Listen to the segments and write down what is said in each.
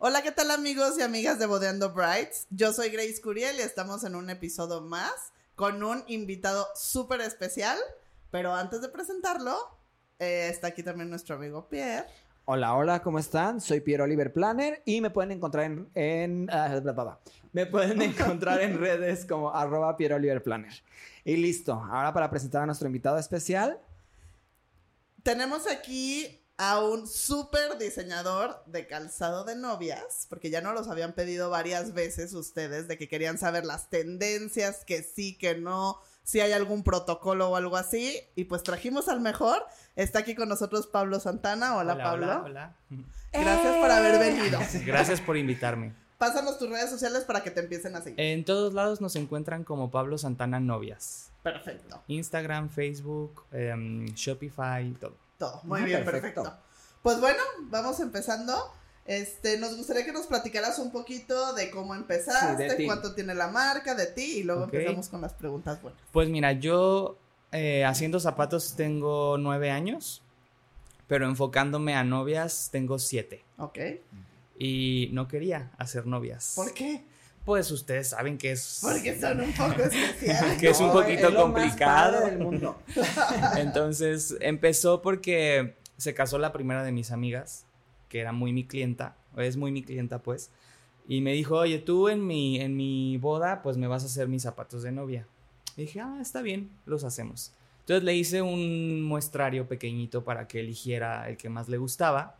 Hola, ¿qué tal amigos y amigas de Bodeando Brights? Yo soy Grace Curiel y estamos en un episodio más con un invitado súper especial, pero antes de presentarlo, eh, está aquí también nuestro amigo Pierre. Hola, hola, ¿cómo están? Soy Pierre Oliver Planner y me pueden encontrar en, en ah, bla, bla, bla. me pueden encontrar en redes como arroba Pierre Oliver Planner. Y listo, ahora para presentar a nuestro invitado especial. Tenemos aquí a un súper diseñador de calzado de novias, porque ya no los habían pedido varias veces ustedes de que querían saber las tendencias, que sí, que no, si hay algún protocolo o algo así, y pues trajimos al mejor. Está aquí con nosotros Pablo Santana. Hola, Pablo. Hola, hola. Gracias por haber venido. Gracias por invitarme. Pásanos tus redes sociales para que te empiecen a seguir. En todos lados nos encuentran como Pablo Santana Novias. Perfecto. Instagram, Facebook, em, Shopify, todo. Todo. Muy Ah, bien, perfecto. perfecto. Pues bueno, vamos empezando. Este, nos gustaría que nos platicaras un poquito de cómo empezaste, Sí, de ti. cuánto tiene la marca, de ti, y luego empezamos con las preguntas buenas. Pues mira, yo eh, haciendo zapatos tengo nueve años, pero enfocándome a novias tengo siete. ¿Ok? Y no quería hacer novias. ¿Por qué? Pues ustedes saben que es... Porque son un poco especiales. Que es un poquito lo más complicado. padre del mundo. Entonces empezó porque se casó la primera de mis amigas, que era muy mi clienta, o es muy mi clienta pues, y me dijo, oye, tú en mi, en mi boda pues me vas a hacer mis zapatos de novia. Y dije, ah, está bien, los hacemos. Entonces le hice un muestrario pequeñito para que eligiera el que más le gustaba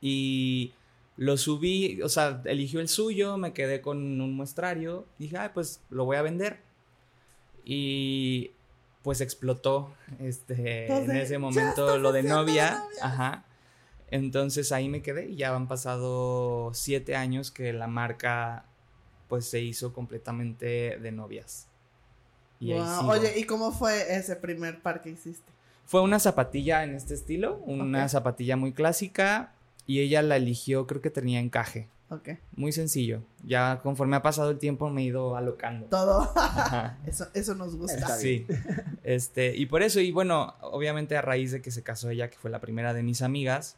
y lo subí, o sea, eligió el suyo, me quedé con un muestrario, dije, ah, pues lo voy a vender. Y pues explotó este, Entonces, en "Ya ese momento lo de novia. novias". Ajá. Entonces ahí me quedé y ya han pasado siete años que la marca pues se hizo completamente de novias. Y ahí. Oye, ¿y cómo fue ese primer par que hiciste? Fue una zapatilla en este estilo, una zapatilla muy clásica y ella la eligió, creo que tenía encaje. Ok. Muy sencillo. Ya conforme ha pasado el tiempo me he ido alocando. Todo. Eso, eso nos gusta. Sí. Este, y por eso, y bueno, obviamente a raíz de que se casó ella, que fue la primera de mis amigas,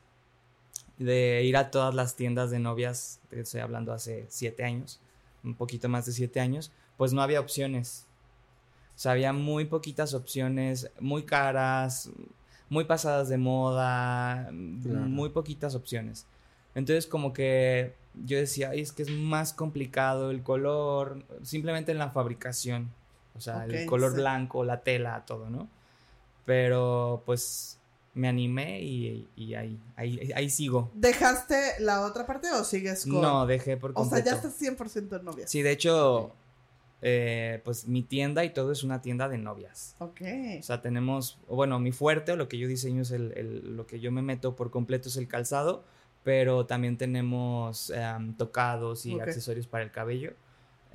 de ir a todas las tiendas de novias, estoy hablando hace siete años, un poquito más de siete años, pues no había opciones. O sea, había muy poquitas opciones, muy caras, muy pasadas de moda, Claro. muy poquitas opciones. Entonces como que yo decía, "Ay, es que es más complicado el color, simplemente en la fabricación. O sea, el color sí. blanco, la tela, todo, ¿no? Pero pues me animé y, y ahí, ahí, ahí sigo. ¿Dejaste la otra parte o sigues con.? No, dejé por O sea, completo. ya estás 100% en novia. Sí, de hecho, eh, pues mi tienda y todo es una tienda de novias. Ok. O sea, tenemos, bueno, mi fuerte o lo que yo diseño es el, el- lo que yo me meto por completo es el calzado, pero también tenemos em, tocados y Ok. accesorios para el cabello.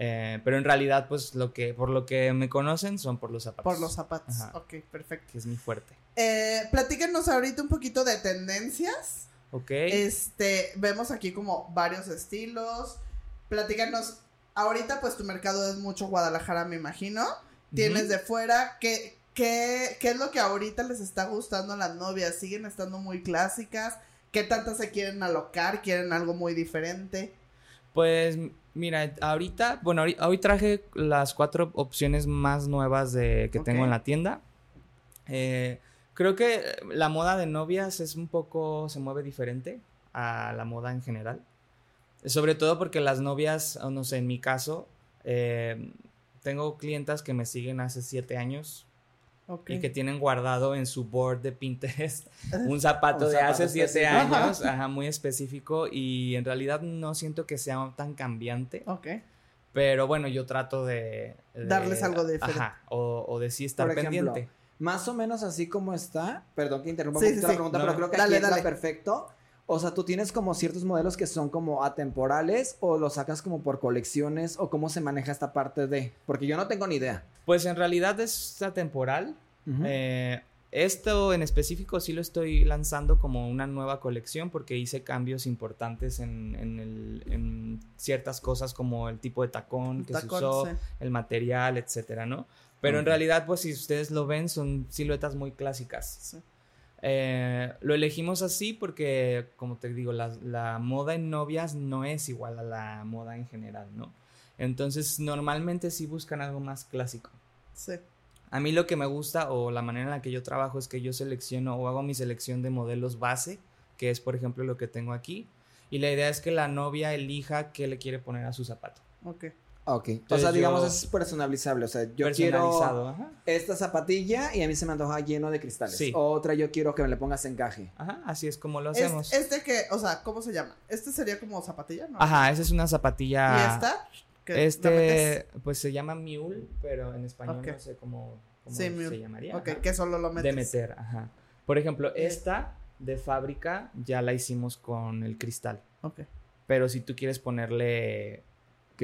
Eh, pero en realidad, pues lo que, por lo que me conocen son por los zapatos. Por los zapatos. Ajá. Ok, perfecto. Que es mi fuerte. Eh, platícanos ahorita un poquito de tendencias. Ok. Este, vemos aquí como varios estilos. Platícanos, ahorita pues tu mercado es mucho Guadalajara, me imagino. Tienes de fuera, ¿qué, qué, ¿qué es lo que ahorita les está gustando a las novias? ¿Siguen estando muy clásicas? ¿Qué tantas se quieren alocar? ¿Quieren algo muy diferente? Pues mira, ahorita, bueno, hoy traje las cuatro opciones más nuevas de, que tengo en la tienda. Eh, creo que la moda de novias es un poco, se mueve diferente a la moda en general. Sobre todo porque las novias, o no sé, en mi caso, eh, tengo clientas que me siguen hace siete años y que tienen guardado en su board de Pinterest un zapato Un de hace siete años, ajá, muy específico y en realidad no siento que sea tan cambiante, Ok. pero bueno, yo trato de... de- Darles algo diferente. Ajá, o, o de sí estar Por ejemplo, pendiente. Más o menos así como está. Perdón que interrumpa Sí, sí, la pregunta, No, pero creo que Dale, aquí dale. está perfecto. O sea, tú tienes como ciertos modelos que son como atemporales o los sacas como por colecciones o cómo se maneja esta parte de. Porque yo no tengo ni idea. Pues en realidad es atemporal. Ujú. Eh, esto en específico sí lo estoy lanzando como una nueva colección porque hice cambios importantes en, en el- en ciertas cosas como el tipo de tacón que Tacón, se usó, sí. el material, etcétera, ¿no? Pero en realidad, pues si ustedes lo ven, son siluetas muy clásicas. Sí. Eh, lo elegimos así porque, como te digo, la, la moda en novias no es igual a la moda en general, ¿no? Entonces, normalmente sí buscan algo más clásico. Sí. A mí lo que me gusta o la manera en la que yo trabajo es que yo selecciono o hago mi selección de modelos base, que es por ejemplo lo que tengo aquí, y la idea es que la novia elija qué le quiere poner a su zapato. Ok. Ok. o sea, digamos, yo- es personalizable. O sea, yo Personalizado, quiero ajá. esta zapatilla y a mí se me antoja lleno de cristales. Sí. Otra yo quiero que me le pongas encaje. Ajá, así es como lo hacemos. Este que, o sea, ¿cómo se llama? Este sería como zapatilla, ¿no? Ajá, esa es una zapatilla. ¿Y esta? Este, pues se llama mule, pero en español no sé cómo, cómo Sí, se mule. llamaría. Ok, ajá. que solo lo metes. De meter, ajá. Por ejemplo, esta de fábrica ya la hicimos con el cristal. Ok. Pero si tú quieres ponerle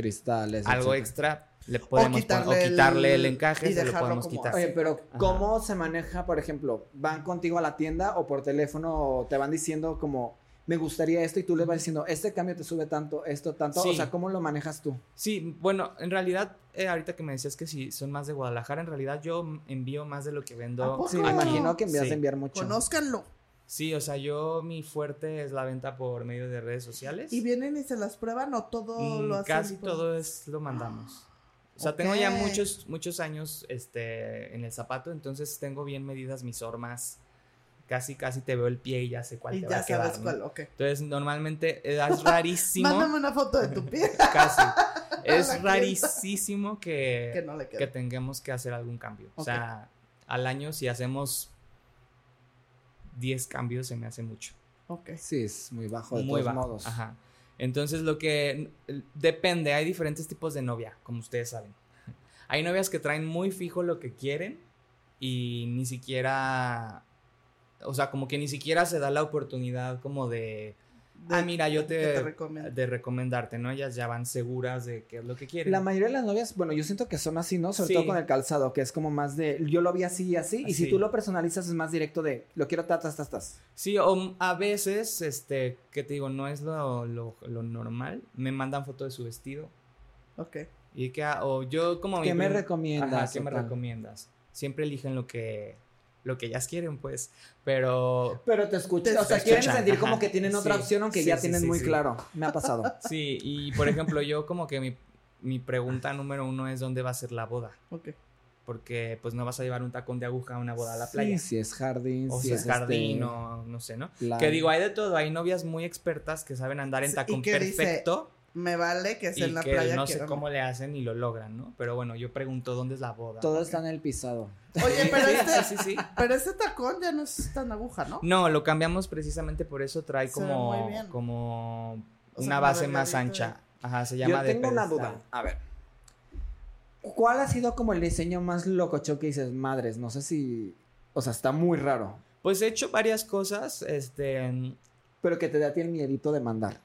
Cristales. algo etcétera. extra, le podemos quitarle poner, o quitarle el, el- encaje, y se lo dejarlo podemos como quitar. Oye, pero Ajá. ¿cómo se maneja, por ejemplo, van contigo a la tienda o por teléfono o te van diciendo como, me gustaría esto y tú les vas diciendo, este cambio te sube tanto, esto tanto? Sí. O sea, ¿cómo lo manejas tú? Sí, bueno, en realidad, eh, ahorita que me decías que si son más de Guadalajara, en realidad yo envío más de lo que ¿A vendo. poco? Sí, me imagino que envías Sí. de enviar mucho. Conózcanlo. Sí, o sea, yo mi fuerte es la venta por medio de redes sociales. ¿Y vienen y se las prueban o todo Mm, lo hacen? Casi por- todo es lo mandamos. O sea, tengo ya muchos, muchos años este, en el zapato, entonces tengo bien medidas mis hormas. Casi, casi te veo el pie y ya sé cuál Y te ya va a quedar. sabes ¿no? cuál, ok. Entonces, normalmente es rarísimo. Mándame una foto de tu pie casi. Es rarísimo que, que no le que tengamos que hacer algún cambio. O Ok. sea, al año si hacemos 10 cambios se me hace mucho. Ok. Sí, es muy bajo de Muy todos bajo. modos. Ajá. Entonces lo que depende, hay diferentes tipos de novia, como ustedes saben. Hay novias que traen muy fijo lo que quieren y ni siquiera, o sea, como que ni siquiera se da la oportunidad como de, ah, mira, yo te, te recomiendo. de recomendarte, ¿no? Ellas ya van seguras de qué es lo que quieren. La mayoría de las novias, bueno, yo siento que son así, ¿no? Sobre Sí. todo con el calzado, que es como más de, yo lo vi así y así, y si tú lo personalizas es más directo de, lo quiero tatas, tas, tas. Sí, o a veces, este, que te digo, no es lo, lo, lo normal. Me mandan foto de su vestido. Ok. Y que, ah, o yo como... mi ¿Qué me recomiendas Ajá, ¿qué me tal? recomiendas? Siempre eligen lo que, lo que ellas quieren, pues. Pero Pero te escuchan, Te o sea, quieren sentir como que tienen otra Sí, opción, aunque sí, ya sí, tienen muy claro. Me ha pasado. sí, y por ejemplo, yo como que mi, mi pregunta número uno es dónde va a ser la boda. Ok. Porque pues no vas a llevar un tacón de aguja a una boda a la playa. Sí, si es jardín, O si es jardín este, o no sé, ¿no? Que digo, hay de todo. Hay novias muy expertas que saben andar en tacón dice, perfecto. Me vale que sea y en la que playa. no sé quiero- cómo le hacen y lo logran, ¿no? Pero bueno, yo pregunto dónde es la boda. Todo está en el pisado. Oye, pero este, sí, sí, sí. pero este tacón ya no es tan aguja, ¿no? No, lo cambiamos precisamente por eso. Trae Se como, como O sea, una base más ancha. Ajá, se llama Yo de tengo una duda. A ver. ¿Cuál ha sido como el diseño más locochón que dices, madres? No sé si. O sea, está muy raro. Pues he hecho varias cosas, este, Pero que te da a ti el miedito de mandar.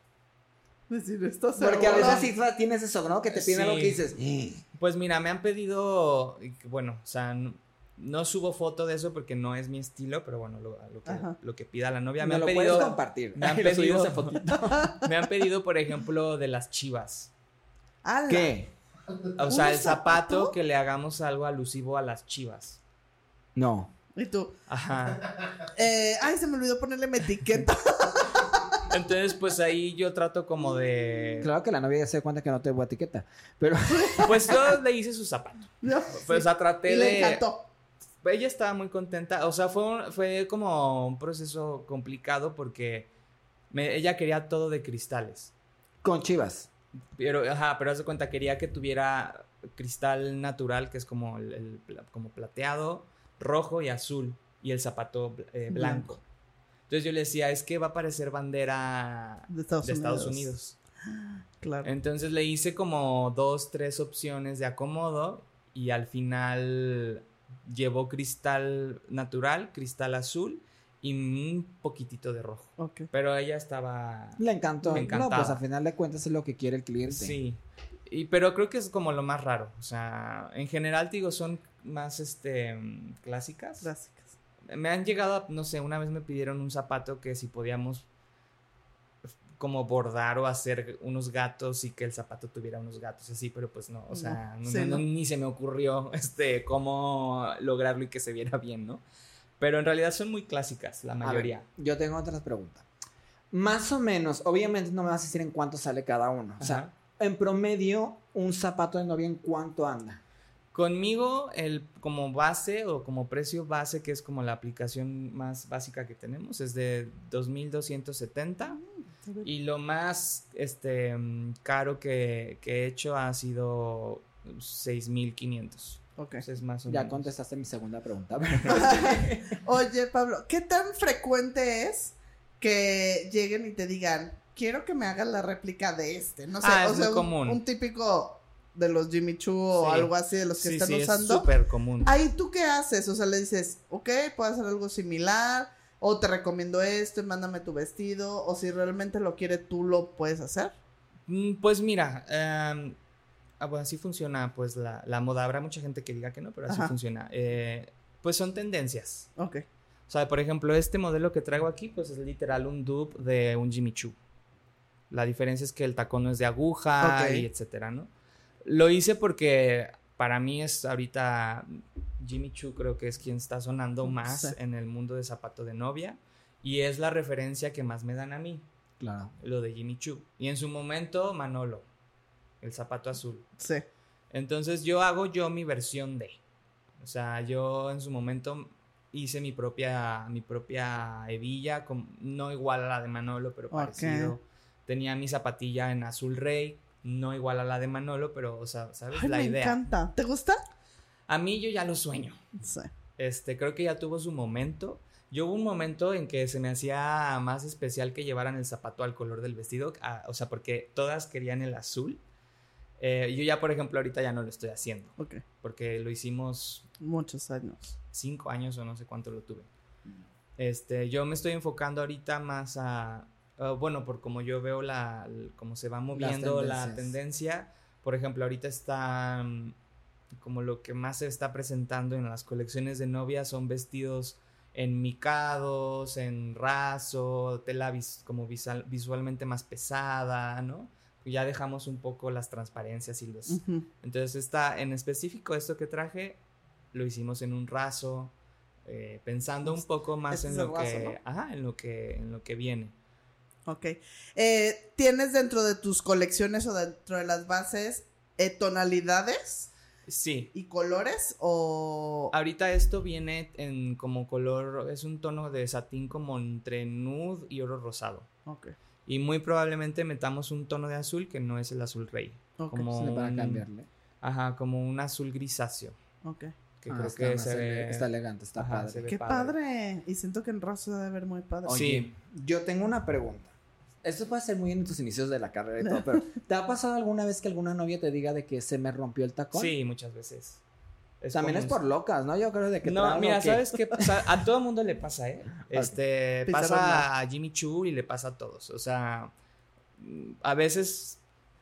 Decir esto Porque a veces sí tienes eso, ¿no? Que te piden Sí. algo que dices. "Eh". pues mira, me han pedido, bueno, o sea, no subo foto de eso porque no es mi estilo, pero bueno, lo, lo que, Ajá. lo que pida la novia. Me Me han lo pedido, puedes compartir. me han Y lo subimos pedido- me han pedido, por ejemplo, de las chivas. ¡Hala! ¿Qué? O sea, ¿Un el zapato zapato? que le hagamos algo alusivo a las chivas. No. Y tú, Ajá. eh, ay, se me olvidó ponerle mi etiqueta. Entonces, pues ahí yo trato como de. Claro que la novia ya se da cuenta que no te voy a etiqueta. Pero. Pues yo le hice su zapato. ¿no? Pues, o sea, Sí. traté Y le de. encantó. Ella estaba muy contenta. O sea, fue, un- fue como un proceso complicado porque me- ella quería todo de cristales. Con chivas. Pero, ajá, pero haz de cuenta, quería que tuviera cristal natural, que es como el, el como plateado, rojo y azul. Y el zapato eh, blanco. Blanco. Entonces yo le decía, es que va a parecer bandera De Estados de Estados Unidos. Unidos. Claro. Entonces le hice como dos, tres opciones de acomodo y al final llevó cristal natural, cristal azul y un poquitito de rojo. Ok. Pero ella estaba... Le encantó. Me No, pues al final de cuentas es lo que quiere el cliente. Sí. Y, pero creo que es como lo más raro. O sea, en general, te digo, son más este clásicas. Clásicas. Me han llegado, a- no sé, una vez me pidieron un zapato que si podíamos como bordar o hacer unos gatos y que el zapato tuviera unos gatos así, pero pues no, o sea, No, ni se me ocurrió este cómo lograrlo y que se viera bien, ¿no? Pero en realidad son muy clásicas, la ver, mayoría. yo tengo otras preguntas. Más o menos, obviamente no me vas a decir en cuánto sale cada uno. O sea, en promedio, un zapato de novia en cuánto anda. Conmigo, el como base o como precio base, que es como la aplicación más básica que tenemos, es de 2.270. Y lo más este, mm, caro que, que he hecho ha sido 6.500. Ok. Entonces, es más o Ya menos. contestaste mi segunda pregunta. Oye, Pablo, ¿qué tan frecuente es que lleguen y te digan, quiero que me hagas la réplica de este? No sé, Ah, o es sea, muy un- común. Un, típico de los Jimmy Choo o Sí. algo así de los que Sí, están sí, es usando. súper común. Ahí tú qué haces? O sea, le dices, ok, puedo hacer algo similar, o te recomiendo esto, y mándame tu vestido, o si realmente lo quiere, tú lo puedes hacer. Mm, Pues mira, em, ah, bueno, así funciona pues la, la moda. Habrá mucha gente que diga que no, pero así Ajá. funciona. Eh, pues son tendencias. Ok. O sea, por ejemplo, este modelo que traigo aquí, pues es literal un dupe de un Jimmy Choo. La diferencia es que el tacón no es de aguja Ok. y etcétera, ¿no? Lo hice porque para mí es ahorita Jimmy Choo creo que es quien está sonando más Sí. en el mundo de zapato de novia y es la referencia que más me dan a mí, claro. lo de Jimmy Choo. Y en su momento Manolo, el zapato azul. Sí. Entonces yo hago yo mi versión de. O sea, yo en su momento hice mi propia, mi propia hebilla, com- no igual a la de Manolo, pero parecido. Tenía mi zapatilla en azul rey, no igual a la de Manolo, pero, o sea, ¿sabes? Ay, la me idea. encanta. ¿Te gusta? A mí yo ya lo sueño. Sí. Este, creo que ya tuvo su momento. Yo hubo un momento en que se me hacía más especial que llevaran el zapato al color del vestido, a- o sea, porque todas querían el azul. Eh, yo ya, por ejemplo, ahorita ya no lo estoy haciendo Ok. porque lo hicimos Muchos años. cinco años o no sé cuánto lo tuve. Este, yo me estoy enfocando ahorita más a, ah, bueno, por como yo veo la, cómo se va moviendo la tendencia. Por ejemplo, ahorita está mm, como lo que más se está presentando en las colecciones de novia son vestidos enmicados, en raso, tela vis- como visual- visualmente más pesada, ¿no? Ya dejamos un poco las transparencias y los, entonces, está en específico esto que traje, lo hicimos en un raso, eh, pensando un poco más Este en lo raso, que, ajá, en lo que, en lo que viene. Ok. Eh, ¿Tienes dentro de tus colecciones o dentro de las bases eh, tonalidades Sí. y colores o... Ahorita esto viene en como color, es un tono de satín como entre nude y oro rosado. Ok. Y muy probablemente metamos un tono de azul que no es el azul rey. Ok. Como Sí, para un- cambiarle. Ajá, como un azul grisáceo. Ok. Que Ah, creo está que se ve. está elegante, está Ajá, padre. se Qué padre. Y siento que en rosa debe ver muy padre. Oye, Oye, yo tengo una pregunta. Esto puede ser muy en tus inicios de la carrera y todo, pero ¿te ha pasado alguna vez que alguna novia te diga de que se me rompió el tacón? Sí, muchas veces. Es También es por locas, ¿no? Yo creo de que No, mira, o que- ¿sabes qué pasa? A todo mundo le pasa, ¿eh? Este, pasa a Jimmy Choo y le pasa a todos. O sea, mm, a veces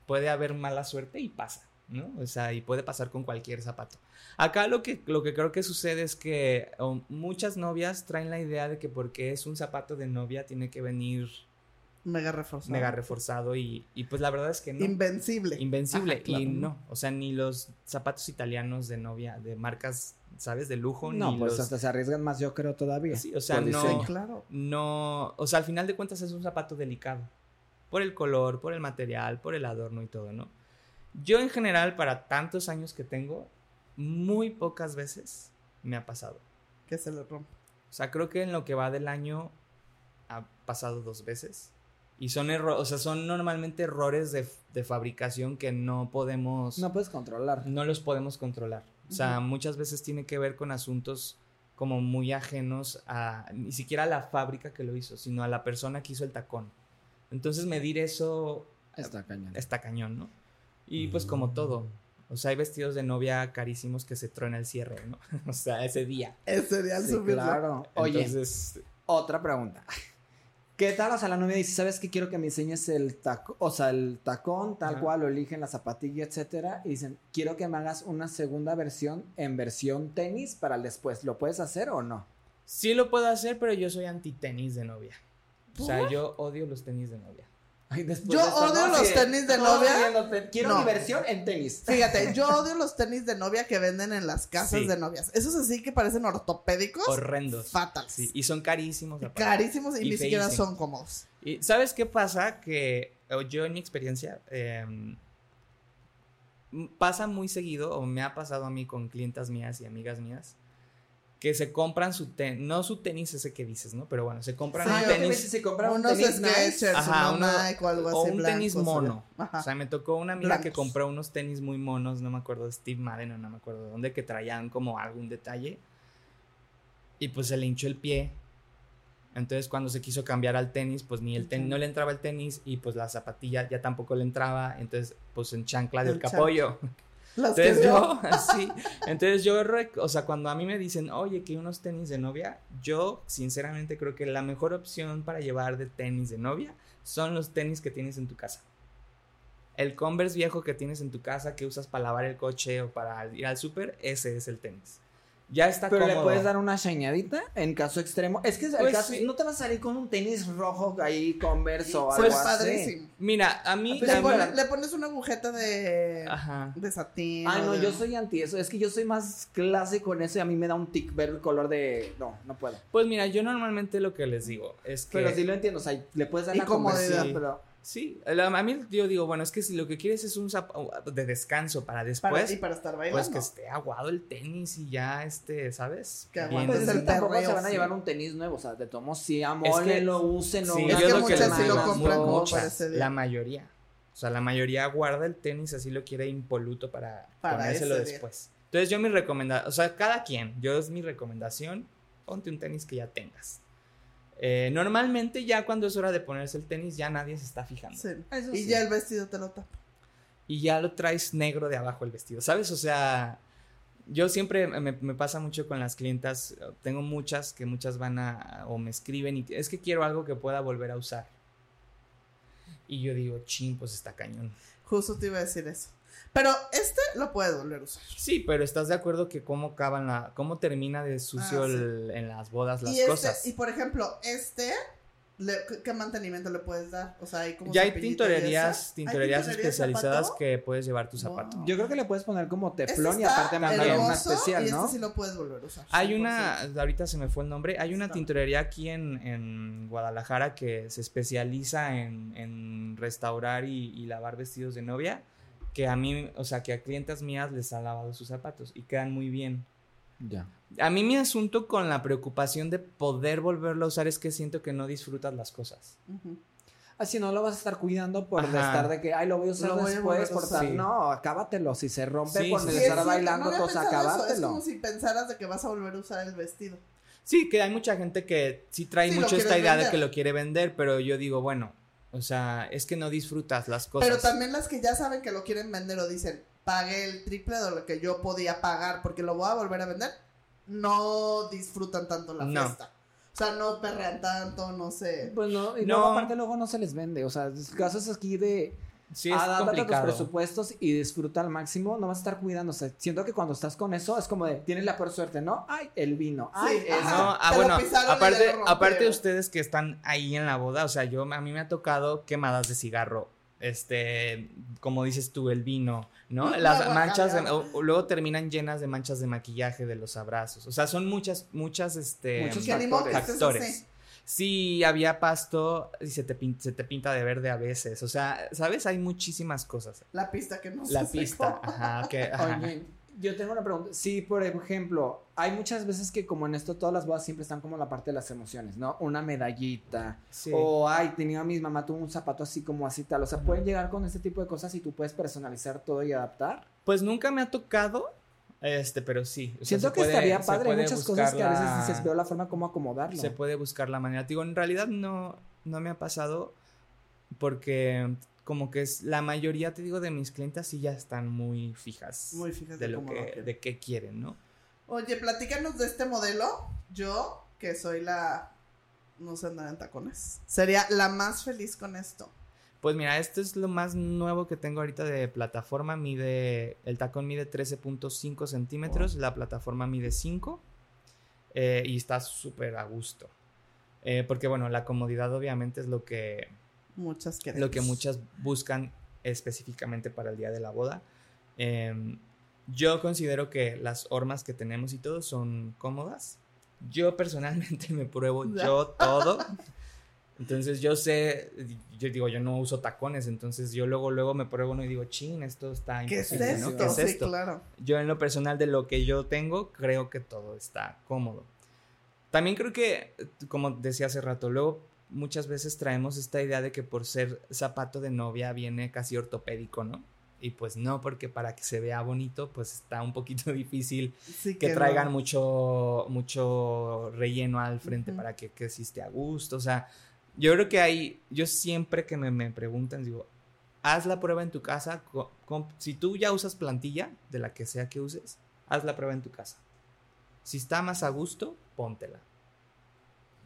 puede haber mala suerte y pasa, ¿no? O sea, y puede pasar con cualquier zapato. Acá lo que, lo que creo que sucede es que um, muchas novias traen la idea de que porque es un zapato de novia tiene que venir Mega reforzado. mega reforzado y, y pues la verdad es que no. Invencible. Invencible. Ajá, claro. Y no, o sea, ni los zapatos italianos de novia, de marcas, ¿sabes? De lujo, No, ni pues los... hasta se arriesgan más, yo creo, todavía. Sí, o sea, no- claro. no, o sea, al final de cuentas es un zapato delicado. Por el color, por el material, por el adorno y todo, ¿no? Yo en general, para tantos años que tengo, muy pocas veces me ha pasado. Que se le rompe. O sea, creo que en lo que va del año ha pasado dos veces. Y son errores, o sea, son normalmente errores de, de fabricación que no podemos No puedes controlar. no los podemos controlar. O sea, muchas veces tiene que ver con asuntos como muy ajenos a ni siquiera a la fábrica que lo hizo, sino a la persona que hizo el tacón. Entonces medir eso Está cañón. está cañón, ¿no? Y pues como todo. O sea, hay vestidos de novia carísimos que se truena el cierre, ¿no? o sea, ese día. Ese día Sí, claro. Oye, Entonces, otra pregunta. ¿Qué tal? O sea, la novia dice, ¿sabes qué? Quiero que me enseñes el tacón, o sea, el tacón, tal Ajá. cual lo eligen, la zapatilla, etcétera. Y dicen, quiero que me hagas una segunda versión en versión tenis para el después. ¿Lo puedes hacer o no? sí lo puedo hacer, pero yo soy anti tenis de novia. O sea, yo odio los tenis de novia. Ay, Yo esto, odio ¿no? los tenis de novia. Quiero No. diversión en tenis. Fíjate, yo odio los tenis de novia que venden en las casas Sí. de novias. Esos así que parecen ortopédicos. Horrendos. Fatal. Sí, y son carísimos. Carísimos y, Y ni siquiera son cómodos. Y ¿sabes qué pasa? Que yo en mi experiencia eh, m- pasa muy seguido, o me ha pasado a mí con clientas mías y amigas mías, que se compran su tenis, no su tenis ese que dices, ¿no? Pero bueno, se compran Sí, un tenis, si se compra un Unos tenis. Skechers, Ajá, uno Nike o algo así. o un tenis mono. Ajá. O sea, me tocó una amiga que compró unos tenis muy monos, no me acuerdo de Steve Madden o no me acuerdo de dónde, que traían como algún detalle. Y pues se le hinchó el pie. Entonces cuando se quiso cambiar al tenis, pues ni el tenis, no le entraba el tenis y pues la zapatilla ya tampoco le entraba. Entonces pues en chancla del capollo. Las que Entonces veo. yo, sí. Entonces yo, o sea, cuando a mí me dicen, oye, que unos tenis de novia, yo sinceramente creo que la mejor opción para llevar de tenis de novia son los tenis que tienes en tu casa. El Converse viejo que tienes en tu casa que usas para lavar el coche o para ir al súper, ese es el tenis. Ya está Pero le puedes dar una señadita en caso extremo. Es que el Pues caso, sí. no te vas a salir con un tenis rojo ahí, Converse o Pues algo así. padrísimo. Mira, a mí... Pues Le, pones una agujeta de, Ajá. de satín. Ay, o no, de- yo soy anti eso. Es que yo soy más clásico en eso y a mí me da un tic ver el color de. No, no puedo. Pues mira, yo normalmente lo que les digo es que... Pero sí lo entiendo. O sea, le puedes dar Y la comodidad, comodidad. pero. Sí, la- a mí yo digo, bueno, es que si lo que quieres es un zapato de descanso para después, Para, y para estar bailando. pues que esté aguado el tenis y ya, este, ¿sabes? Que aguantes Pues el tampoco se van a sí. llevar un tenis nuevo. O sea, de tomo sí, Es amólenlo, que- úsenlo. Sí, Es que lo que muchas sí lo compran como muchas, para ese día. la mayoría. O sea, la mayoría guarda el tenis así lo quiere impoluto para, Para ponérselo día. después. Entonces yo mi recomendación, o sea, cada quien, yo es mi recomendación, ponte un tenis que ya tengas. Eh, normalmente ya cuando es hora de ponerse el tenis ya nadie se está fijando. Sí. Eso Y sí. ya el vestido te lo tapa. y ya lo traes negro de abajo el vestido, ¿sabes? O sea, yo siempre me, me pasa mucho con las clientas, tengo muchas que muchas van a o me escriben y es que quiero algo que pueda volver a usar. Y yo digo, ching, pues está cañón. Justo te iba a decir eso. Pero este lo puedes volver a usar. Sí, pero estás de acuerdo que cómo acaban la, cómo termina de sucio Ah, sí. el- en las bodas las y, este, cosas. y por ejemplo, este, le- ¿qué- ¿qué mantenimiento le puedes dar? O sea, hay como ya hay y tintorerías, eso. ¿Hay tintorerías especializadas que puedes llevar tu zapato. Wow. Yo creo que le puedes poner como Este teflón y está aparte mandarle una especial, y ¿no? este sí lo puedes volver a usar. Hay 100%. una, ahorita se me fue el nombre, hay una Está. tintorería aquí en, en Guadalajara que se especializa en, en restaurar y, y lavar vestidos de novia, que a mí, o sea, que a clientas mías les ha lavado sus zapatos y quedan muy bien. Ya. A mí mi asunto con la preocupación de poder volverlo a usar es que siento que no disfrutas las cosas. Así no lo vas a estar cuidando por Ajá. estar de que, ay, lo voy a usar Lo después a por usar. tal. Sí. No, acábatelo. Si se rompe Sí, cuando sí, estar bailando, no había pues eso, Es acábatelo. como si pensaras de que vas a volver a usar el vestido. Sí, que hay mucha gente que sí trae mucho esta idea de que lo quiere vender, pero yo digo, bueno, o sea, es que no disfrutas las cosas. Pero también las que ya saben que lo quieren vender o dicen, pagué el triple de lo que yo podía pagar porque lo voy a volver a vender, no disfrutan tanto la No. fiesta. O sea, no perrean tanto, no sé. Pues no, y No. luego aparte luego no se les vende. O sea, casos aquí de sí, es adáptate a tus presupuestos y disfruta al máximo, no vas a estar sea, siento que cuando estás con eso es como de, tienes la peor suerte, ¿no? Ay, el vino. Ay, Sí. No, ah, bueno, aparte, aparte de ustedes que están ahí en la boda, o sea, yo a mí me ha tocado quemadas de cigarro, este, como dices tú, el vino, ¿no? La Las manchas, de- o- o luego terminan llenas de manchas de maquillaje de los abrazos, o sea, son muchas, muchas, este, Muchos factores. factores. Sí, había pasto y se te, pin- se te pinta de verde a veces, o sea, ¿sabes? Hay muchísimas cosas. La pista que no La se pista, secó. ajá, que, ajá. Oye, yo tengo una pregunta. Sí, por ejemplo, hay muchas veces que como en esto todas las bodas siempre están como la parte de las emociones, ¿no? Una medallita. Sí. O, ay, tenía mi mamá, tuvo un zapato así como así tal. O sea, pueden llegar con este tipo de cosas y tú puedes personalizar todo y adaptar. Pues nunca me ha tocado, este, pero sí. o sea, Siento que puede- estaría padre. Hay muchas cosas que a veces la- dices, veo la forma como acomodarlo. Se puede buscar la manera. Digo, en realidad no, no me ha pasado porque como que es la mayoría, te digo, de mis clientes sí ya están muy fijas. Muy fijas de de lo que, quieren. de qué quieren, ¿no? Oye, platícanos de este modelo. Yo, que soy la... No sé andar en tacones. Sería la más feliz con esto. Pues mira, esto es lo más nuevo que tengo ahorita de plataforma. Mide, el tacón mide 13.5 centímetros, la plataforma mide 5 eh, y está súper a gusto. Eh, porque bueno, la comodidad obviamente es lo que, Muchas queremos. lo que muchas buscan específicamente para el día de la boda. Em, yo considero que las hormas que tenemos y todo son cómodas. Yo personalmente me pruebo yo todo. Entonces yo sé, yo digo, yo no uso tacones, entonces yo luego luego me pruebo uno y digo, chin, esto está ¿Qué es imposible, ¿no? esto? ¿Qué es sí, esto? claro. Yo en lo personal de lo que yo tengo, creo que todo está cómodo. También creo que, como decía hace rato, luego muchas veces traemos esta idea de que por ser zapato de novia viene casi ortopédico, ¿no? Y pues no, porque para que se vea bonito, pues está un poquito difícil Sí que no. traigan mucho, mucho relleno al frente Ujú. para que, que esté a gusto. O sea, yo creo que hay, yo siempre que me, me preguntan, digo, haz la prueba en tu casa. co- com- si tú ya usas plantilla, de la que sea que uses, haz la prueba en tu casa. Si está más a gusto, póntela.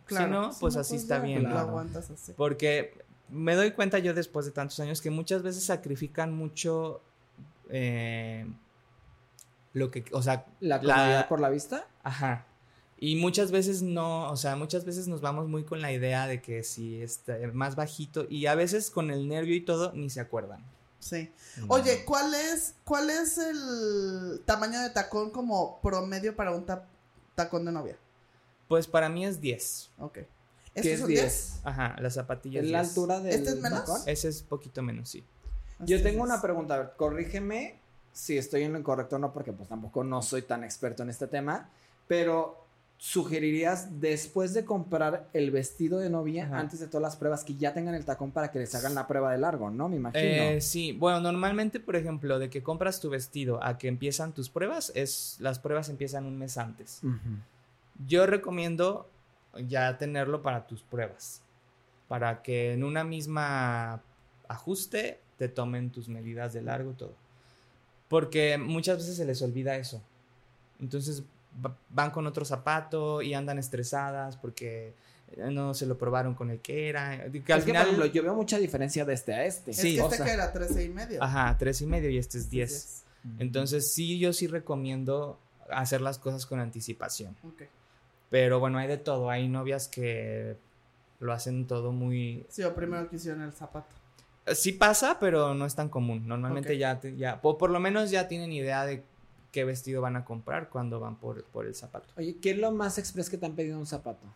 Claro. Si no, Sí, pues así está ya, bien. Claro. aguantas así. Porque me doy cuenta yo después de tantos años que muchas veces sacrifican mucho eh, lo que, o sea, La La- comodidad por la vista. Ajá. Y muchas veces no, o sea, muchas veces nos vamos muy con la idea de que si está más bajito y a veces con el nervio y todo ni se acuerdan. Sí. Oye, ¿cuál es, ¿cuál es el tamaño de tacón como promedio para un ta- tacón de novia? Pues para mí es 10. Ok. ¿Qué ¿Estos es son 10? Ajá, las zapatillas ¿Es la 10. altura del ¿Este es menos? tacón? Ese es poquito menos, sí. Yo tengo es. una pregunta, a ver, corrígeme si estoy en lo incorrecto o no, porque pues tampoco no soy tan experto en este tema, pero sugerirías después de comprar el vestido de novia, Ajá. antes de todas las pruebas, que ya tengan el tacón para que les hagan la prueba de largo, ¿no? Me imagino. Eh, sí, bueno, normalmente, por ejemplo, de que compras tu vestido a que empiezan tus pruebas, es las pruebas empiezan un mes antes. Yo recomiendo ya tenerlo para tus pruebas, para que en una misma ajuste te tomen tus medidas de largo, todo. Porque muchas veces se les olvida eso. Entonces van con otro zapato y andan estresadas porque eh, no se lo probaron con el que era. Que al es que, por final, ejemplo, yo veo mucha diferencia de este a este. Es Sí, que o este sea, que era 13 y medio. ajá, tres y medio y este es Este 10. Entonces sí, yo sí recomiendo hacer las cosas con anticipación. Ok. Pero bueno, hay de todo. Hay novias que lo hacen todo muy... Sí, o primero quisieron el zapato. Sí pasa, pero no es tan común. Normalmente ya, te- ya po- por, lo menos ya tienen idea de qué vestido van a comprar cuando van por, por el zapato. Oye, ¿qué es lo más express que te han pedido un zapato?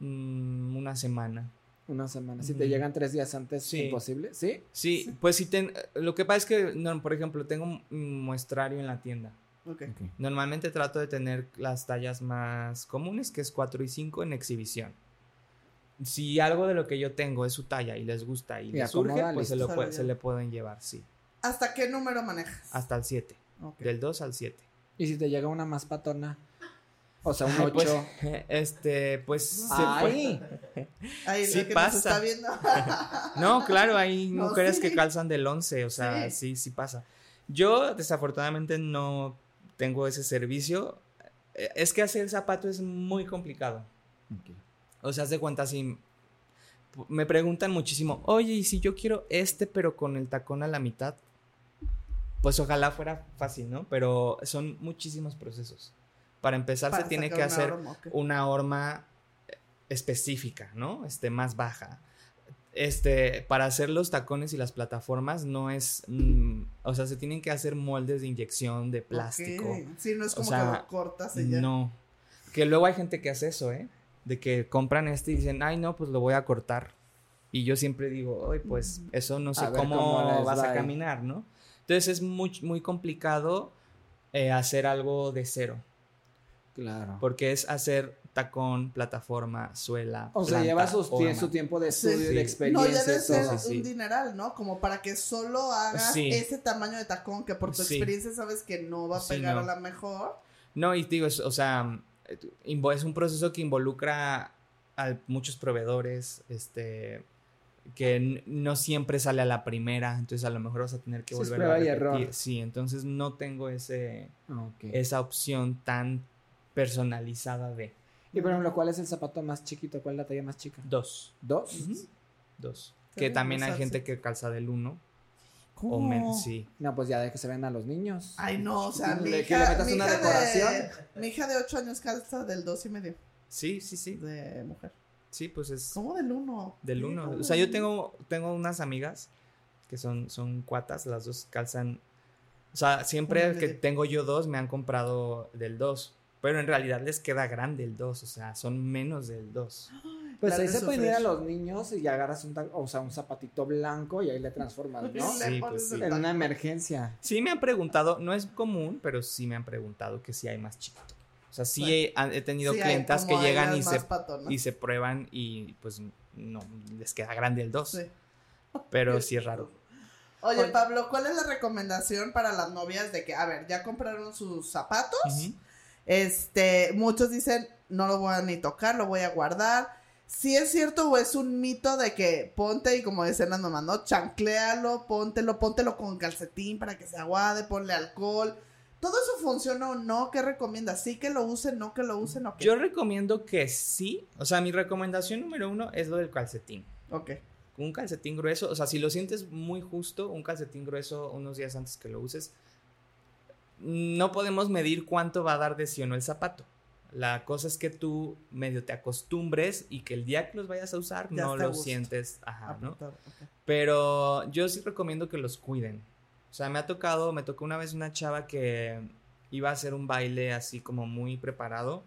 Mm, una semana. Una semana. Si te llegan tres días antes, Sí. imposible. ¿Sí? Sí, pues si ten, lo que pasa es que, no, por ejemplo, tengo un muestrario en la tienda. Ok. Normalmente trato de tener las tallas más comunes, que es 4 y 5 en exhibición. Si algo de lo que yo tengo es su talla y les gusta y, Y les surge, pues se, lo puede- se le pueden llevar, sí. ¿Hasta qué número manejas? Hasta el 7. Del 2 al 7. Y si te llega una más patona. O sea, un Ay, 8. pues, este, pues se Ay, Sí que pasa. está viendo. No, claro, hay No, mujeres sí. que calzan del 11, o sea, sí. sí, pasa. Yo desafortunadamente no tengo ese servicio. Eh, Es que hacer zapato es muy complicado. O sea, haz de cuenta si me preguntan muchísimo, oye, ¿y si yo quiero este pero con el tacón a la mitad? Pues ojalá fuera fácil, ¿no? Pero son muchísimos procesos. Para empezar Para se tiene que una hacer una horma específica, ¿no? Este, más baja. Este, para hacer los tacones y las plataformas no es, mm, o sea, se tienen que hacer moldes de inyección de plástico. Ok. Sí, no es O como sea, que lo cortas y ya. No. Que luego hay gente que hace eso, ¿eh? De que compran este y dicen, ay, no, pues lo voy a cortar. Y yo siempre digo, ay, pues eso no sé A cómo, cómo vas va a ahí". caminar, ¿no? Entonces es muy, muy complicado eh, hacer algo de cero. claro. Porque es hacer tacón, plataforma, suela. O sea, lleva sus- su tiempo de Sí. estudio y Sí. de No, experiencia. ya debe todo. ser sí, sí. un dineral, ¿no? Como para que solo hagas Sí. ese tamaño de tacón que por tu Sí. experiencia sabes que no va a Sí, pegar no. a la mejor. No, y te digo, es- o sea, invo- es un proceso que involucra a muchos proveedores, este, que no siempre sale a la primera, entonces a lo mejor vas a tener que Sí, volver a repetir. error. Sí, entonces no tengo ese, Ok. esa opción tan personalizada de Y por ejemplo, ¿cuál es el zapato más chiquito? ¿Cuál es la talla más chica? dos, ¿Dos? Dos. Que también o hay gente que calza del uno o ¿Cómo? menos, sí. No, pues ya de que se ven a los niños. Ay, no, o sea, mi que le metas mi una hija decoración. De, mi hija de 8 años calza del dos y medio Sí, sí, sí. de mujer. Sí, pues es ¿Cómo del uno? del Sí, 1. ¿cómo O sea, yo tengo, tengo unas amigas que son, son cuatas, las dos calzan. O sea, siempre Órale. que tengo yo dos me han comprado del 2. Pero en realidad les queda grande el 2, o sea, son menos del 2. Pues ahí se pueden ir a los niños y agarras un, o sea, un zapatito blanco y ahí le transformas, ¿no? Sí, pues sí. En una emergencia. Sí me han preguntado, no es común, pero sí me han preguntado que si hay más chiquito. O sea, sí he, tenido Sí, clientas que llegan y se, y se prueban y pues no, les queda grande el 2. Sí. Pero sí es raro. Oye, Oye. Pablo, ¿cuál es la recomendación para las novias de que, a ver, ya compraron sus zapatos? Este, muchos dicen, no lo voy a ni tocar, lo voy a guardar. Si es cierto o es un mito de que ponte, y como dicen las mamás, ¿no? Chancléalo, póntelo, póntelo con calcetín para que se aguade, ponle alcohol. ¿Todo eso funciona o no? ¿Qué recomiendas? ¿Sí que lo usen, no que lo usen o qué? Yo recomiendo que sí. O sea, mi recomendación número uno es lo del calcetín. Ok. Un calcetín grueso, o sea, si lo sientes muy justo, un calcetín grueso unos días antes que lo uses, no podemos medir cuánto va a dar de sí o no el zapato. La cosa es que tú medio te acostumbres y que el día que los vayas a usar Ya no lo sientes, ajá, ¿no? Pero yo sí recomiendo que los cuiden. O sea, me ha tocado, me tocó una vez una chava que iba a hacer un baile así como muy preparado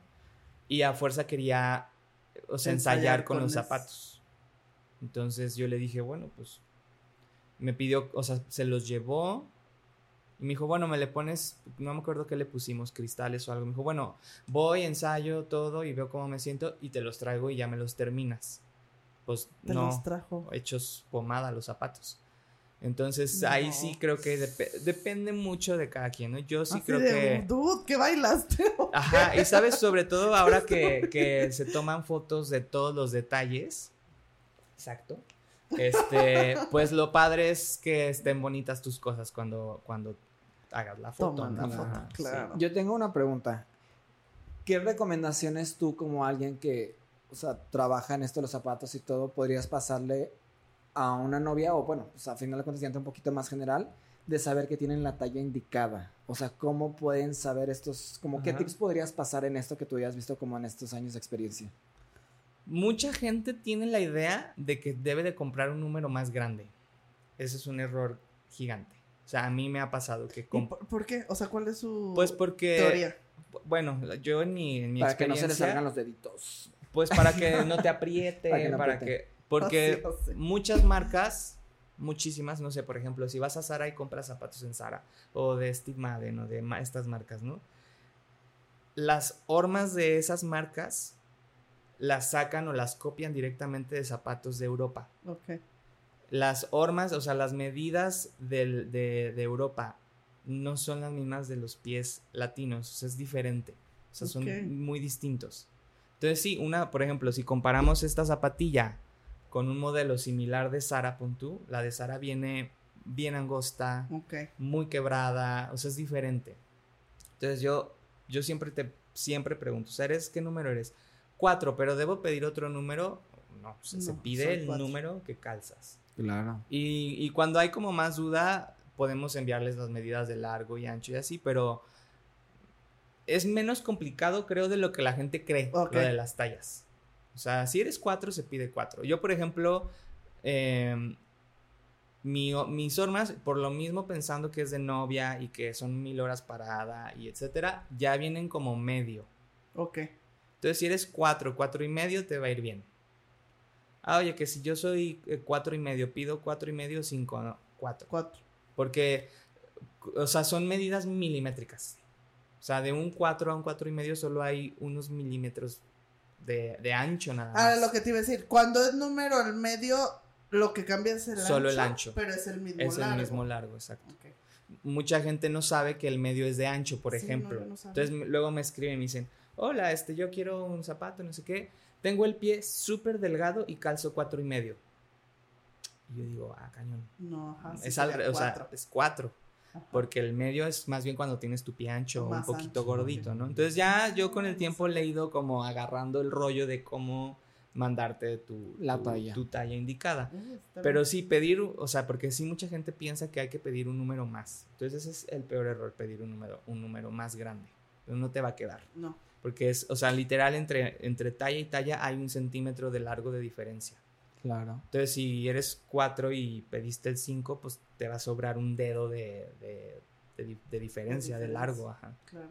y a fuerza quería, o sea, Ensayar ensayar, con, con los zapatos. Entonces yo le dije, bueno, pues me pidió, o sea, se los llevó y me dijo, bueno, me le pones, no me acuerdo qué le pusimos, cristales o algo. Me dijo, bueno, voy, ensayo todo y veo cómo me siento y te los traigo y ya me los terminas. Pues Te no los trajo. hechos pomada los zapatos. Entonces No. ahí sí creo que dep- depende mucho de cada quien, ¿no? Yo sí Así creo de, que... Dude, ¿qué bailaste? Ajá, y sabes, sobre todo ahora que, que se toman fotos de todos los detalles. Exacto. Este, pues lo padre es que estén bonitas tus cosas cuando, cuando hagas la foto. Toman la foto, Ajá, sí. claro. Yo tengo una pregunta. ¿Qué recomendaciones tú como alguien que, o sea, trabaja en esto de los zapatos y todo, podrías pasarle a una novia o bueno, pues a final de cuentas ya entra un poquito más general de saber que tienen la talla indicada? O sea, ¿cómo pueden saber estos, como qué tips podrías pasar en esto que tú hayas visto como en estos años de experiencia? Mucha gente tiene la idea de que debe de comprar un número más grande. Ese es un error gigante. O sea, a mí me ha pasado que... ¿Y comp- por, por qué? O sea, ¿cuál es su Pues porque... teoría? Bueno, yo en mi, en mi Para que no se les experiencia, salgan los deditos. Pues para que no te apriete, Para que no para apriete. que... Porque muchas marcas, muchísimas, no sé, por ejemplo, si vas a Zara y compras zapatos en Zara, o de Steve Madden, o de estas marcas, ¿no? Las hormas de esas marcas las sacan o las copian directamente de zapatos de Europa. Ok. Las hormas, o sea, las medidas del- de, de Europa no son las mismas de los pies latinos, o sea, es diferente. O sea, son muy distintos. Entonces, sí, una, por ejemplo, si comparamos esta zapatilla con un modelo similar de Sara, pon tú, la de Sara viene bien angosta, muy quebrada, o sea, es diferente. Entonces, yo, yo siempre te, siempre pregunto, ¿eres qué número eres? Cuatro, pero ¿debo pedir otro número? No, o sea, se pide el cuatro. número que calzas. Claro. Y, y cuando hay como más duda, podemos enviarles las medidas de largo y ancho y así, pero es menos complicado, creo, de lo que la gente cree, lo de las tallas. O sea, si eres cuatro, se pide cuatro. Yo, por ejemplo, em, mi- mis hormas, por lo mismo pensando que es de novia y que son mil horas parada y etcétera, ya vienen como medio. Ok. Entonces, si eres cuatro, cuatro y medio, te va a ir bien. Ah, oye, que si yo soy eh, cuatro y medio, pido cuatro y medio, cinco, no, cuatro. Cuatro. Porque, o sea, son medidas milimétricas. O sea, de un cuatro a un cuatro y medio solo hay unos milímetros de, de ancho nada más. Ahora lo que te iba a decir, cuando es número al medio, lo que cambia es el Solo ancho. el ancho. Pero es el mismo es largo. el mismo largo, exacto. Mucha gente no sabe que el medio es de ancho, por Sí, ejemplo. no, no. Entonces luego me escriben y me dicen, hola, este, yo quiero un zapato, no sé qué. Tengo el pie súper delgado y calzo cuatro y medio. Y yo digo, ah, cañón. No, ajá, es al, o sea, es cuatro. Ajá. Porque el medio es más bien cuando tienes tu pie ancho o un poquito ancho, gordito. ¿no? Entonces ya yo con el tiempo le he ido como agarrando el rollo de cómo mandarte tu, La tu- talla. tu talla indicada. Pero sí, pedir, o sea, porque sí mucha gente piensa que hay que pedir un número más. Entonces ese es el peor error, pedir un número, un número más grande. No te va a quedar. No. Porque es, o sea, literal entre, entre talla y talla hay un centímetro de largo de diferencia. Claro. Entonces, si eres 4 y pediste el 5, pues te va a sobrar un dedo de, de, de di- de diferencia, de, diferencia. largo. Ajá. Claro.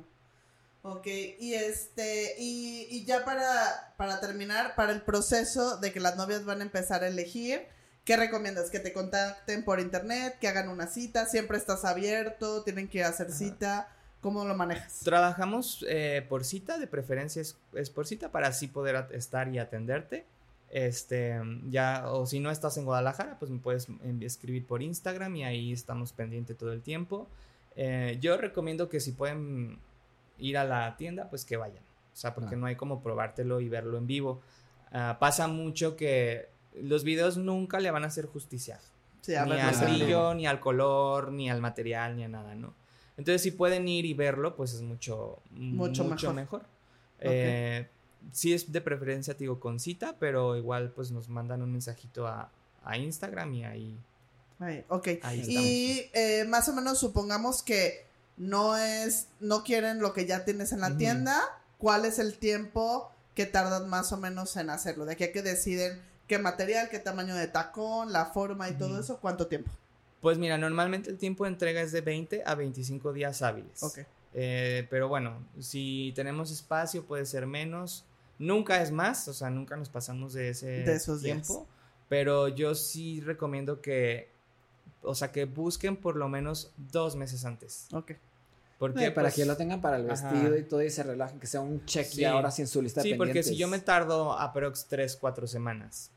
Ok, y este, y, y ya para, para terminar, para el proceso de que las novias van a empezar a elegir, ¿qué recomiendas? ¿Que te contacten por internet? ¿Que hagan una cita? ¿Siempre estás abierto? ¿Tienen que hacer cita? ¿Cómo lo manejas? Trabajamos eh, por cita, de preferencia es, es por cita para así poder estar y atenderte. Este, ya, o si no estás en Guadalajara, pues me puedes escribir por Instagram y ahí estamos pendientes todo el tiempo. Eh, yo recomiendo que si pueden ir a la tienda, pues que vayan. O sea, porque Claro. no hay como probártelo y verlo en vivo. Ah, pasa mucho que los videos nunca le van a hacer justicia Sí, ni al brillo, ni al color, ni al material, ni a nada, ¿no? Entonces, si pueden ir y verlo, pues es mucho, Mucho mucho, mejor. mejor. Eh, sí es de preferencia, te digo, con cita, pero igual pues nos mandan un mensajito a, a Instagram y ahí, Ahí, ok. ahí. Y eh, más o menos supongamos que no es, no quieren lo que ya tienes en la tienda. ¿Cuál es el tiempo que tardan más o menos en hacerlo? De aquí a que deciden qué material, qué tamaño de tacón, la forma y todo eso, ¿cuánto tiempo? Pues mira, normalmente el tiempo de entrega es de 20 a 25 días hábiles. Ok. Eh, pero bueno, si tenemos espacio puede ser menos. Nunca es más, o sea, nunca nos pasamos de ese De esos días. tiempo. Pero yo sí recomiendo que, o sea, que busquen por lo menos dos meses antes. Ok. Porque Eh, para pues, que lo tengan para el Ajá. vestido y todo y se relajen, que sea un check Sí. ya ahora sí en su lista de Sí, porque si yo me tardo aprox 3, 4 semanas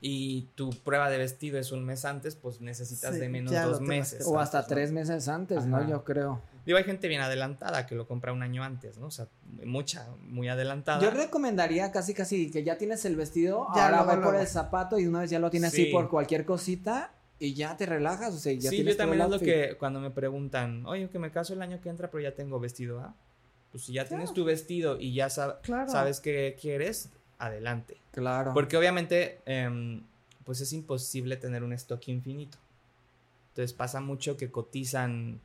y tu prueba de vestido es un mes antes, pues necesitas Sí, de menos dos meses. O hasta tres meses antes, ¿no? Yo creo. Digo, hay gente bien adelantada que lo compra un año antes, ¿no? O sea, mucha, muy adelantada. Yo recomendaría casi casi que ya tienes el vestido, Ya ahora ve por el zapato y una vez ya lo tienes así Sí. por cualquier cosita y ya te relajas, o sea, ya sí, tienes yo también todo es lo que cuando me preguntan, oye, que me caso el año que entra, pero ya tengo vestido, ¿ah? Pues si ya tienes tu vestido y ya sab- Claro. sabes qué quieres, adelante. Claro. Porque obviamente, em, pues es imposible tener un stock infinito. Entonces pasa mucho que cotizan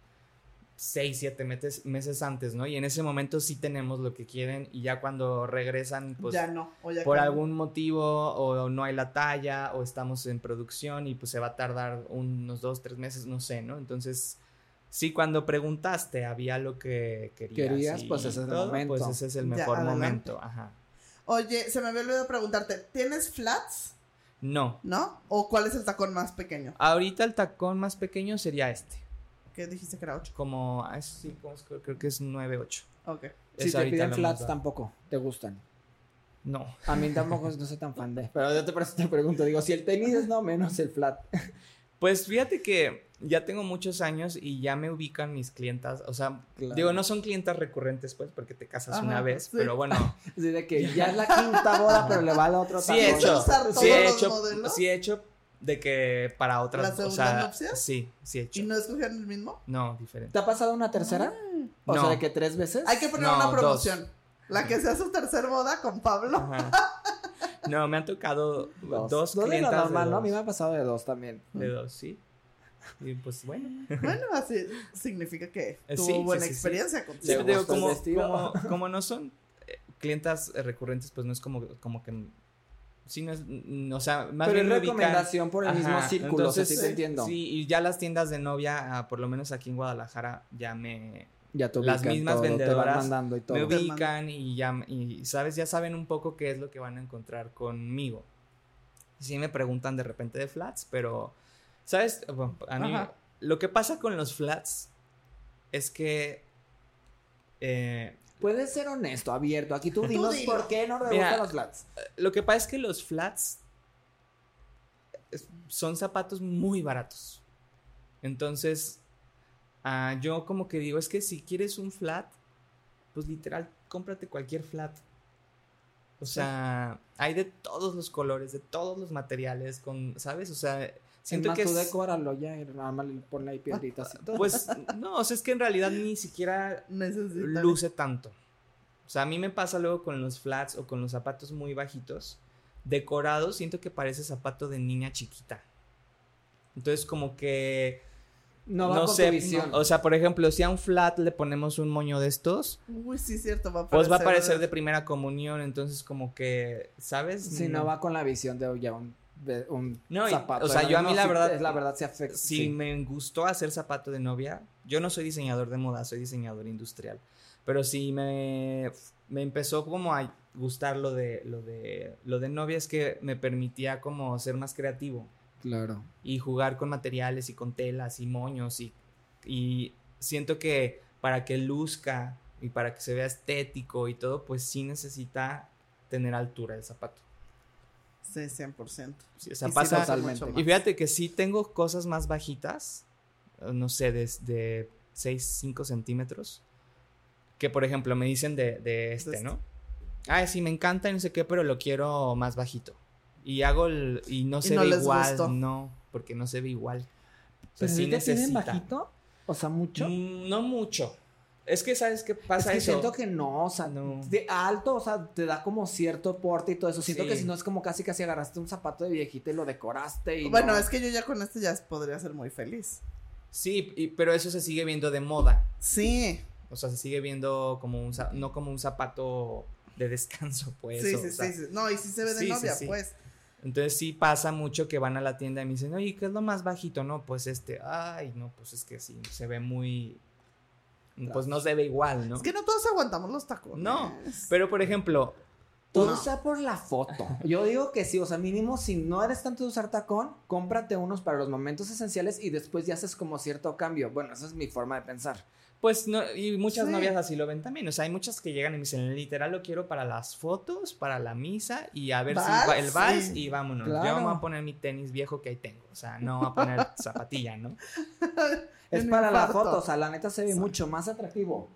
6, 7 meses, meses antes, ¿no? Y en ese momento sí tenemos lo que quieren y ya cuando regresan, pues ya no. O ya por cambió. algún motivo o no hay la talla o estamos en producción y pues se va a tardar unos 2, 3 meses, no sé, ¿no? Entonces... Sí, cuando preguntaste había lo que querías. Querías, y pues ese es el todo, momento. Pues ese es el mejor momento, ajá. Oye, se me había olvidado preguntarte, ¿tienes flats? No, ¿No? ¿O cuál es el tacón más pequeño? Ahorita el tacón más pequeño sería este. Que dijiste que era 8. Como, ah, sí, como es- creo, creo que es 9-8. Ok. si te piden flats tampoco, te gustan. No. A mí tampoco no soy tan fan de. Pero yo te, pregunto, digo, si el tenis es no, menos el flat. Pues fíjate que ya tengo muchos años y ya me ubican mis clientas. O sea, Claro. digo, no son clientas recurrentes, pues, porque te casas Ajá, una vez. sí. Pero bueno, Así de que ya es la quinta boda, pero le va al otro sí he hecho. Sí he hecho. Sí he hecho de que para otras. ¿La o segunda sea, nupcias? Sí, sí he hecho. ¿Y no escogieron el mismo? No, diferente. ¿Te ha pasado una tercera? O sea, de que tres veces. Hay que poner No, una dos. promoción. La que sea su tercer boda con Pablo. Ajá. No, me han tocado dos, dos. No de lo clientas de normal, ¿no? A mí me ha pasado de dos también. De dos, sí. Y pues bueno. Bueno, así significa que Eh, tuvo sí, buena sí, sí. experiencia. Le digo, gustó el como, vestido. como, como no son eh, clientas recurrentes, pues no es como, como que. Sí, no es. mm, O sea, más pero bien es me ubican- recomendación por el mismo círculo, o sea, entonces, sí te entiendo. Sí, y ya las tiendas de novia, ah, por lo menos aquí en Guadalajara, ya me, Ya te las ubican mismas todo, te van vendedoras mandando y todo. me ubican y ya, y sabes, ya saben un poco qué es lo que van a encontrar conmigo. Sí me preguntan de repente de flats, pero, ¿sabes? Bueno, a mí, lo que pasa con los flats es que... eh, Puedes ser honesto, abierto. Aquí tú dinos por qué no te gustan los flats. lo que pasa es que los flats son zapatos muy baratos. Entonces, ah, yo como que digo, es que si quieres un flat, pues literal, cómprate cualquier flat. O sea, hay de todos los colores, de todos los materiales, con, ¿sabes? O sea, siento es más, que tú es- decóralo ya y nada más le ponle ahí piedritas y todo. pues no, o sea, es que en realidad ni siquiera luce tanto. O sea, a mí me pasa luego con los flats o con los zapatos muy bajitos, decorados, siento que parece zapato de niña chiquita. Entonces, como que No va no con sé, tu visión. o sea, por ejemplo, si a un flat le ponemos un moño de estos, Uy, sí, cierto, va a pues va a parecer de primera comunión, entonces como que, ¿sabes? Si no va con la visión de ya un, un No, y- zapato. o sea, yo a mí No, la verdad- es la verdad se afecta. si sí. me gustó hacer zapato de novia, yo no soy diseñador de moda, soy diseñador industrial, pero sí me, me empezó como a gustar lo de, lo de, lo de novia es que me permitía como ser más creativo Claro. y jugar con materiales y con telas y moños y, y siento que para que luzca y para que se vea estético y todo, pues sí necesita tener altura el zapato. Sí, 100%. Sí, o sea, Y pasa, totalmente. y fíjate que sí tengo cosas más bajitas, eh, no sé, desde 6, 5 centímetros, que por ejemplo me dicen de, de este, este. ¿no? Ah, sí, me encanta y no sé qué, pero lo quiero más bajito. Y hago el, y no se no ve les igual, gustó. no, porque no se ve igual. O sea, Pero sí sí necesita. bajito, o sea, mucho. Mm, no mucho. Es que, ¿sabes qué Es pasa que eso? siento que no, o sea, No. de alto, o sea, te da como cierto porte y todo eso. Siento Sí. que si no es como casi casi agarraste un zapato de viejita y lo decoraste y Bueno, no- es que yo ya con este ya podría ser muy feliz. Sí, y- pero eso se sigue viendo de moda. Sí, O sea, se sigue viendo como un, no como un zapato de descanso, pues. sí, o sí, sea, sí, sí. No, y sí se ve de Sí, sí, novia, sí. pues. Entonces sí pasa mucho que van a la tienda y me dicen, oye, ¿qué es lo más bajito? No, pues este, ay, no, pues es que sí, se ve muy, pues no se ve igual, ¿no? Es que no todos aguantamos los tacones. No, pero por ejemplo, Todo No. sea por la foto. Yo digo que sí, o sea, mínimo si no eres tanto de usar tacón, cómprate unos para los momentos esenciales y después ya haces como cierto cambio. Bueno, esa es mi forma de pensar. pues no, y muchas Sí. novias así lo ven también, o sea, hay muchas que llegan y me dicen, literal lo quiero para las fotos, para la misa y a ver si Vals, el vals sí. y vámonos. Claro. Yo me voy a poner mi tenis viejo que ahí tengo, o sea, no voy a poner zapatilla, ¿no? Es para la foto, o sea, la neta se ve mucho más atractivo.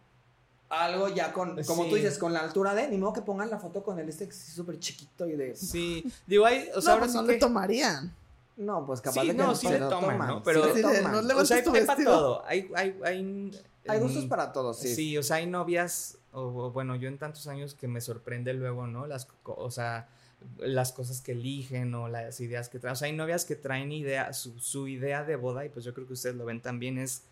Algo ya con, como Sí. tú dices, con la altura de, ni modo que pongan la foto con el este que es súper chiquito y de... Sí, digo, hay, o sea, no, ahora pues no que... le tomarían. No, pues capaz Sí, de que no, sí le toman, ¿no? Pero- Sí le toman. no O sea, hay, para todo. Hay, hay, hay, Hay gustos para todos, sí. Sí. o sea, hay novias, o, o bueno, yo en tantos años que me sorprende luego, ¿no? Las, o sea, las cosas que eligen o las ideas que traen. O sea, hay novias que traen idea, su, su idea de boda, y pues yo creo que ustedes lo ven también, es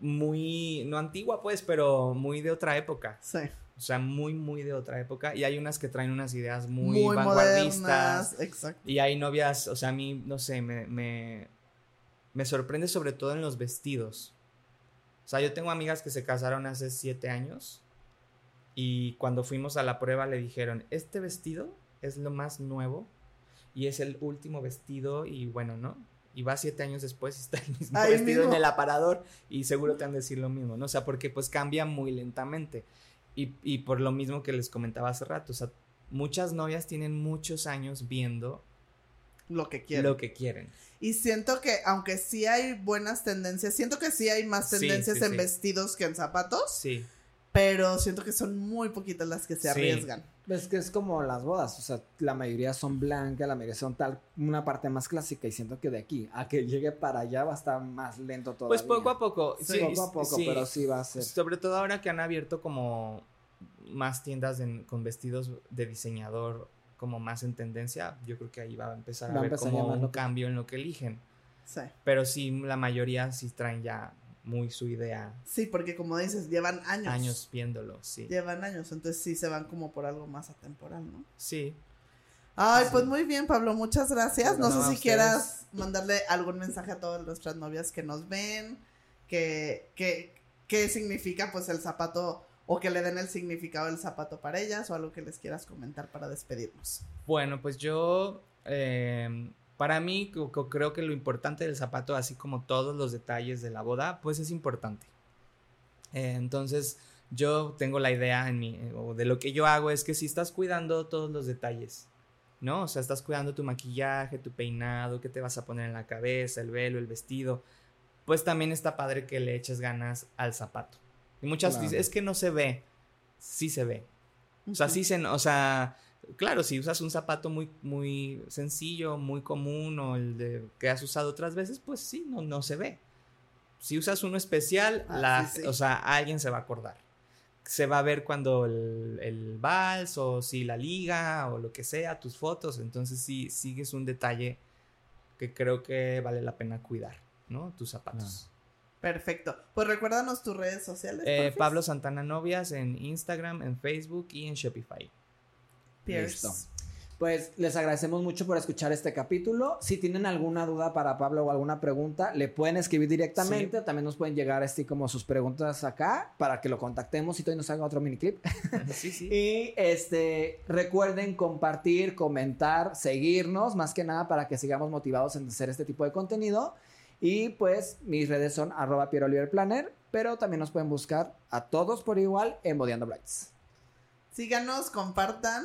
muy, no antigua pues, pero muy de otra época. Sí. O sea, muy, muy de otra época. Y hay unas que traen unas ideas muy, Muy, vanguardistas. modernas. Exacto. Y hay novias, o sea, a mí, no sé, me, me, me sorprende sobre todo en los vestidos. O sea, yo tengo amigas que se casaron hace siete años y cuando fuimos a la prueba le dijeron, este vestido es lo más nuevo y es el último vestido y bueno, ¿no? Y va siete años después y está el mismo vestido mismo. en el aparador y seguro te han de decir lo mismo, ¿no? O sea, porque pues cambia muy lentamente. Y, y por lo mismo que les comentaba hace rato, o sea, muchas novias tienen muchos años viendo Lo que quieren. lo que quieren. Y siento que, aunque sí hay buenas tendencias, siento que sí hay más Sí, tendencias sí, en sí. vestidos que en zapatos, Sí. Pero siento que son muy poquitas las que se Sí. arriesgan. Es que es como las bodas, o sea, la mayoría son blancas, la mayoría son tal, una parte más clásica y siento que de aquí a que llegue para allá va a estar más lento todo. Pues poco a poco. Sí, Sí, poco a poco, sí. pero sí va a ser. Sobre todo ahora que han abierto como más tiendas en- con vestidos de diseñador como más en tendencia, yo creo que ahí va a empezar a Va a haber como un que- cambio en lo que eligen. Sí. Pero sí, la mayoría sí traen ya muy su idea, Sí, porque como dices, llevan años. años viéndolo, sí. Llevan años, entonces sí se van como por algo más atemporal, ¿no? Sí. Ay, Sí. pues muy bien, Pablo, muchas gracias. No sé si ustedes. quieras mandarle algún mensaje a todas nuestras novias que nos ven, que, que, qué significa pues el zapato o que le den el significado del zapato para ellas o algo que les quieras comentar para despedirnos. Bueno, pues yo, eh, para mí, creo que lo importante del zapato, así como todos los detalles de la boda, pues es importante. Eh, entonces, yo tengo la idea en mi, o de lo que yo hago es que si estás cuidando todos los detalles, ¿no? O sea, estás cuidando tu maquillaje, tu peinado, qué te vas a poner en la cabeza, el velo, el vestido, pues también está padre que le eches ganas al zapato. Y muchas Claro. dicen, es que no se ve, sí se ve. O sea, sí se, o sea, claro, si usas un zapato muy, muy sencillo, muy común o el de que has usado otras veces, pues sí, no, no se ve. Si usas uno especial, Ah, la, sí, sí. o sea, alguien se va a acordar. Se va a ver cuando el, el vals o si la liga o lo que sea, tus fotos. Entonces sí, sigues un detalle que creo que vale la pena cuidar, ¿no? Tus zapatos. Perfecto. Pues recuérdanos tus redes sociales. Eh. Pablo Santana Novias en Instagram, en Facebook y en Shopify. Pierce. Listo. Pues les agradecemos mucho por escuchar este capítulo. Si tienen alguna duda para Pablo o alguna pregunta, le pueden escribir directamente. También nos pueden llegar así como sus preguntas acá para que lo contactemos y todavía nos haga otro mini clip. Sí, sí. Y este recuerden compartir, comentar, seguirnos, más que nada para que sigamos motivados en hacer este tipo de contenido. Y pues mis redes son arroba Piero Oliver Planner, pero también nos pueden buscar a todos por igual en Bodeando Brights. Síganos, compartan